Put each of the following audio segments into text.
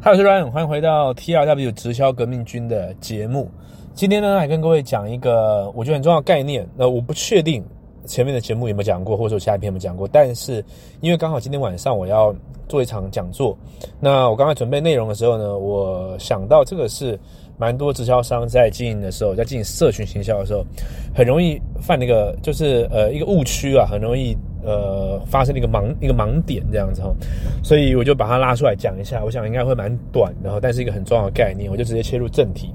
嗨，我是 Ryan，欢迎回到 TRW 直销革命军的节目。今天呢，来跟各位讲一个我觉得很重要的概念。那我不确定前面的节目有没有讲过，或者说下一篇有没有讲过。但是因为刚好今天晚上我要做一场讲座，那我刚才准备内容的时候呢，我想到这个是蛮多直销商在经营的时候，在进行社群行销的时候，很容易犯那个就是呃一个误区啊，很容易。呃，发生了一个盲一个盲点这样子哈，所以我就把它拉出来讲一下，我想应该会蛮短的哈，但是一个很重要的概念，我就直接切入正题。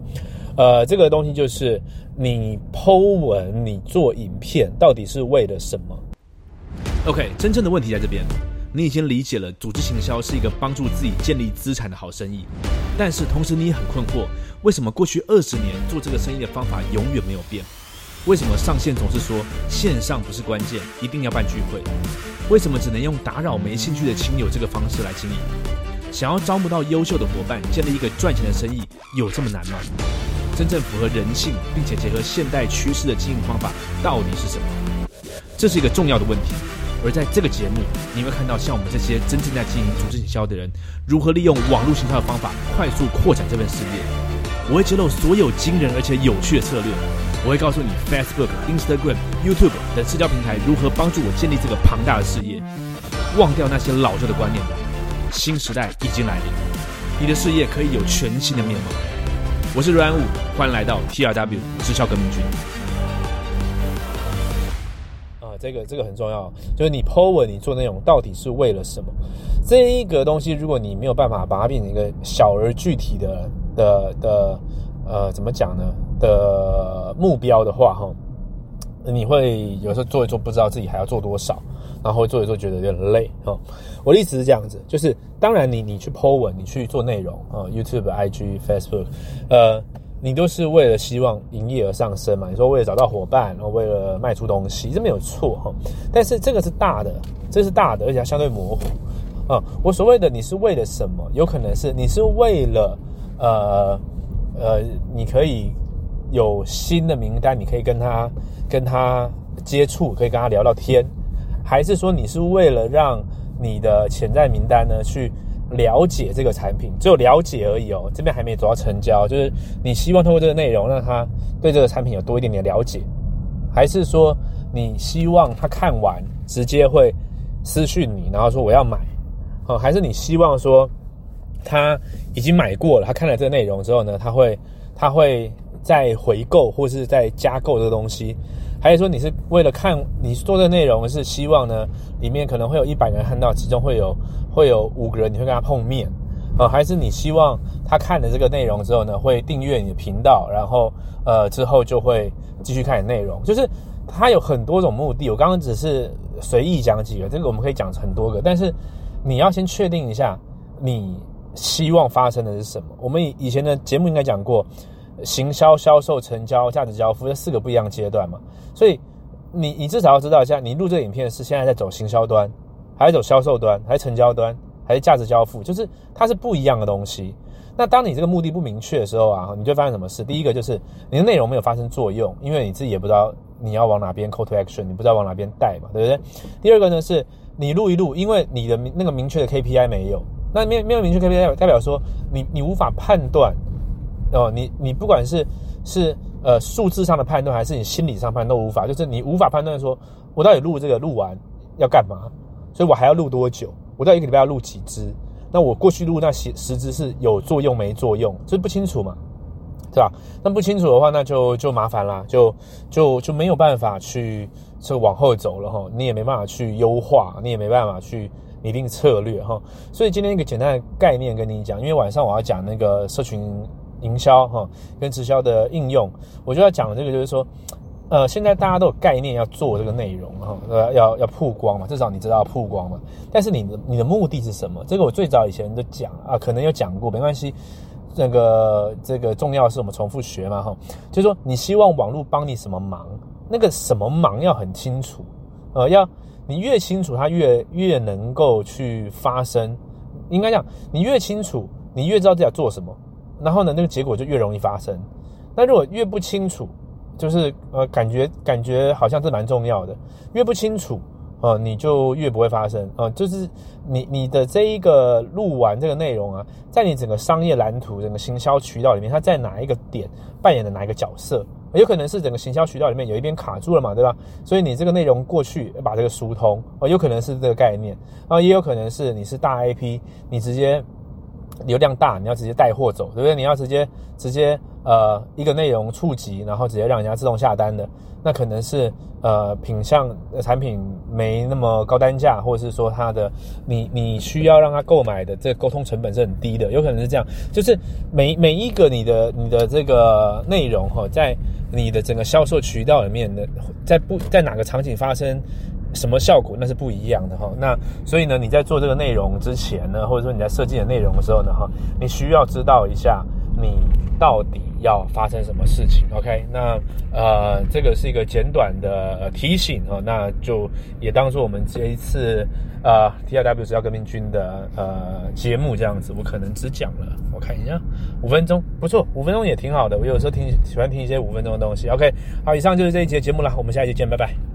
呃，这个东西就是你剖文、你做影片，到底是为了什么？OK，真正的问题在这边，你已经理解了组织行销是一个帮助自己建立资产的好生意，但是同时你也很困惑，为什么过去二十年做这个生意的方法永远没有变？为什么上线总是说线上不是关键，一定要办聚会？为什么只能用打扰没兴趣的亲友这个方式来经营？想要招募到优秀的伙伴，建立一个赚钱的生意，有这么难吗？真正符合人性并且结合现代趋势的经营方法到底是什么？这是一个重要的问题。而在这个节目，你会看到像我们这些真正在经营组织营销的人，如何利用网络行销的方法快速扩展这份事业。我会揭露所有惊人而且有趣的策略。我会告诉你，Facebook、Instagram、YouTube 等社交平台如何帮助我建立这个庞大的事业。忘掉那些老旧的观念吧，新时代已经来临，你的事业可以有全新的面貌。我是阮武，欢迎来到 TRW 直销革命军。啊，这个这个很重要，就是你 Po 文，你做内容到底是为了什么？这一个东西，如果你没有办法把它变成一个小而具体的的的。呃，怎么讲呢？的目标的话，哈，你会有时候做一做，不知道自己还要做多少，然后做一做觉得有点累，哈。我的意思是这样子，就是当然你你去 Po 文，你去做内容啊，YouTube、IG、Facebook，呃，你都是为了希望营业额上升嘛。你说为了找到伙伴，然后为了卖出东西，这没有错，哈。但是这个是大的，这是大的，而且相对模糊，啊。我所谓的你是为了什么？有可能是你是为了，呃。呃，你可以有新的名单，你可以跟他跟他接触，可以跟他聊聊天，还是说你是为了让你的潜在名单呢去了解这个产品，只有了解而已哦，这边还没走到成交，就是你希望通过这个内容让他对这个产品有多一点点了解，还是说你希望他看完直接会私讯你，然后说我要买，哦，还是你希望说？他已经买过了，他看了这个内容之后呢，他会他会再回购或是再加购这个东西，还是说你是为了看你做的内容是希望呢，里面可能会有一百人看到，其中会有会有五个人你会跟他碰面啊，还是你希望他看了这个内容之后呢，会订阅你的频道，然后呃之后就会继续看你内容，就是他有很多种目的，我刚刚只是随意讲几个，这个我们可以讲很多个，但是你要先确定一下你。希望发生的是什么？我们以以前的节目应该讲过，行销、销售、成交、价值交付这四个不一样阶段嘛。所以你你至少要知道一下，你录这个影片是现在在走行销端，还是走销售端，还是成交端，还是价值交付？就是它是不一样的东西。那当你这个目的不明确的时候啊，你就发生什么事？第一个就是你的内容没有发生作用，因为你自己也不知道你要往哪边 call to action，你不知道往哪边带嘛，对不对？第二个呢是你录一录，因为你的那个明确的 KPI 没有。那没没有明确 KPI，代表说你你无法判断哦，你你不管是是呃数字上的判断，还是你心理上判断都无法，就是你无法判断说我到底录这个录完要干嘛，所以我还要录多久？我到一个礼拜要录几支？那我过去录那十十支是有作用没作用？这不清楚嘛，对吧？那不清楚的话，那就就麻烦啦，就就就没有办法去就往后走了哈，你也没办法去优化，你也没办法去。拟定策略哈，所以今天一个简单的概念跟你讲，因为晚上我要讲那个社群营销哈，跟直销的应用，我就要讲这个就是说，呃，现在大家都有概念要做这个内容哈，呃，要要曝光嘛，至少你知道曝光嘛，但是你的你的目的是什么？这个我最早以前都讲啊，可能有讲过，没关系，那个这个重要是我们重复学嘛哈，就是说你希望网络帮你什么忙，那个什么忙要很清楚，呃，要。你越清楚，它越越能够去发生。应该讲，你越清楚，你越知道自己要做什么，然后呢，那个结果就越容易发生。那如果越不清楚，就是呃，感觉感觉好像是蛮重要的。越不清楚，呃，你就越不会发生，呃，就是你你的这一个录完这个内容啊，在你整个商业蓝图、整个行销渠道里面，它在哪一个点扮演的哪一个角色？有可能是整个行销渠道里面有一边卡住了嘛，对吧？所以你这个内容过去把这个疏通，哦，有可能是这个概念，啊，也有可能是你是大 IP，你直接流量大，你要直接带货走，对不对？你要直接直接呃一个内容触及，然后直接让人家自动下单的，那可能是呃品相产品没那么高单价，或者是说它的你你需要让他购买的这个沟通成本是很低的，有可能是这样，就是每每一个你的你的这个内容哈，在你的整个销售渠道里面的，在不在哪个场景发生什么效果，那是不一样的哈。那所以呢，你在做这个内容之前呢，或者说你在设计的内容的时候呢，哈，你需要知道一下你到底要发生什么事情。OK，那呃，这个是一个简短的提醒啊，那就也当做我们这一次呃 T R W 是要革命军的呃节目这样子，我可能只讲了。我看一下，五分钟不错，五分钟也挺好的。我有时候听喜欢听一些五分钟的东西。OK，好，以上就是这一节节目了，我们下一节见，拜拜。